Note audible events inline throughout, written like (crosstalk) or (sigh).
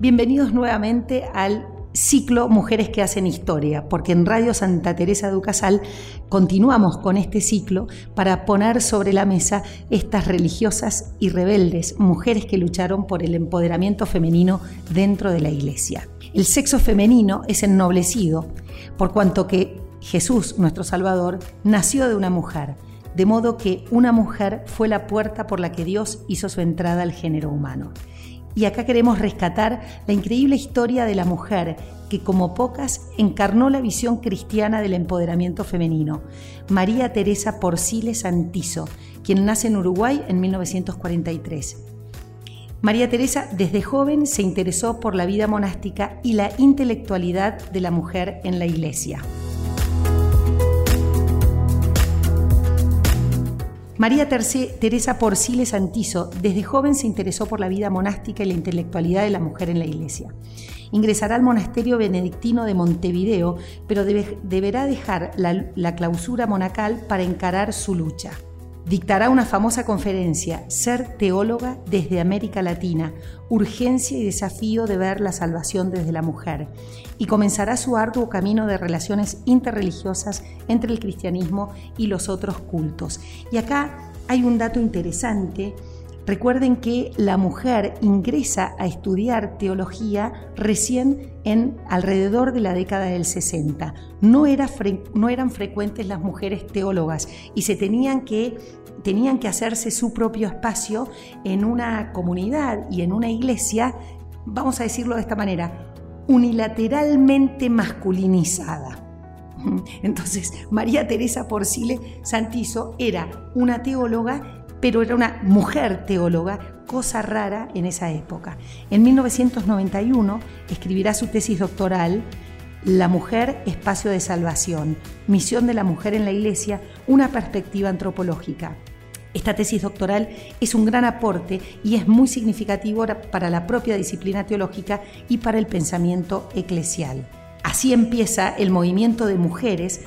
Bienvenidos nuevamente al ciclo Mujeres que hacen historia, porque en Radio Santa Teresa de Ucasal continuamos con este ciclo para poner sobre la mesa estas religiosas y rebeldes mujeres que lucharon por el empoderamiento femenino dentro de la iglesia. El sexo femenino es ennoblecido por cuanto que Jesús, nuestro Salvador, nació de una mujer, de modo que una mujer fue la puerta por la que Dios hizo su entrada al género humano. Y acá queremos rescatar la increíble historia de la mujer que como pocas encarnó la visión cristiana del empoderamiento femenino, María Teresa Porciles Santizo, quien nace en Uruguay en 1943. María Teresa desde joven se interesó por la vida monástica y la intelectualidad de la mujer en la iglesia. María Teresa Porciles Santizo desde joven se interesó por la vida monástica y la intelectualidad de la mujer en la iglesia. Ingresará al monasterio benedictino de Montevideo, pero deberá dejar la clausura monacal para encarar su lucha dictará una famosa conferencia, Ser teóloga desde América Latina, urgencia y desafío de ver la salvación desde la mujer, y comenzará su arduo camino de relaciones interreligiosas entre el cristianismo y los otros cultos. Y acá hay un dato interesante Recuerden que la mujer ingresa a estudiar teología recién en alrededor de la década del 60. No, era no eran frecuentes las mujeres teólogas y se tenían que tenían que hacerse su propio espacio en una comunidad y en una iglesia, vamos a decirlo de esta manera, unilateralmente masculinizada. (laughs) Entonces, María Teresa Porcile Santizo era una teóloga pero era una mujer teóloga, cosa rara en esa época. En 1991 escribirá su tesis doctoral La mujer, espacio de salvación, misión de la mujer en la iglesia, una perspectiva antropológica. Esta tesis doctoral es un gran aporte y es muy significativo para la propia disciplina teológica y para el pensamiento eclesial. Así empieza el movimiento de mujeres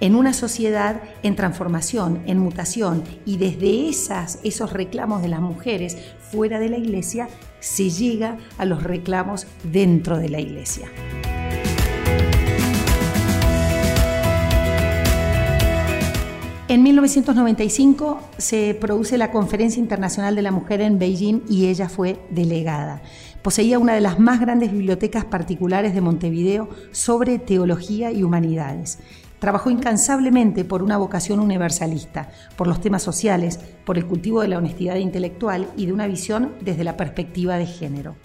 en una sociedad en transformación, en mutación, y desde esas, esos reclamos de las mujeres fuera de la iglesia, se llega a los reclamos dentro de la iglesia. En 1995 se produce la Conferencia Internacional de la Mujer en Beijing y ella fue delegada. Poseía una de las más grandes bibliotecas particulares de Montevideo sobre teología y humanidades. Trabajó incansablemente por una vocación universalista, por los temas sociales, por el cultivo de la honestidad intelectual y de una visión desde la perspectiva de género.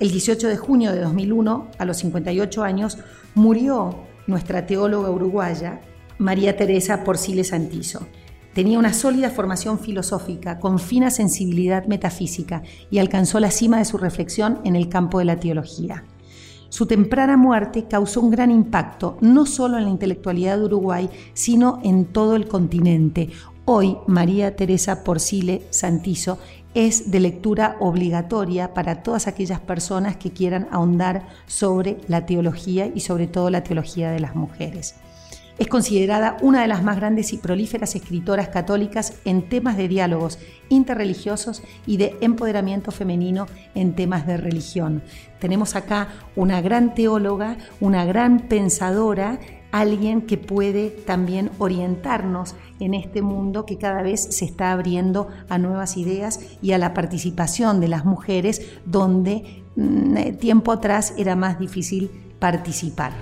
El 18 de junio de 2001, a los 58 años, murió nuestra teóloga uruguaya, María Teresa Porciles Santizo. Tenía una sólida formación filosófica, con fina sensibilidad metafísica y alcanzó la cima de su reflexión en el campo de la teología. Su temprana muerte causó un gran impacto, no solo en la intelectualidad de Uruguay, sino en todo el continente. Hoy, María Teresa Porcile Santizo es de lectura obligatoria para todas aquellas personas que quieran ahondar sobre la teología y sobre todo la teología de las mujeres. Es considerada una de las más grandes y prolíferas escritoras católicas en temas de diálogos interreligiosos y de empoderamiento femenino en temas de religión. Tenemos acá una gran teóloga, una gran pensadora, alguien que puede también orientarnos en este mundo que cada vez se está abriendo a nuevas ideas y a la participación de las mujeres donde mm, tiempo atrás era más difícil participar.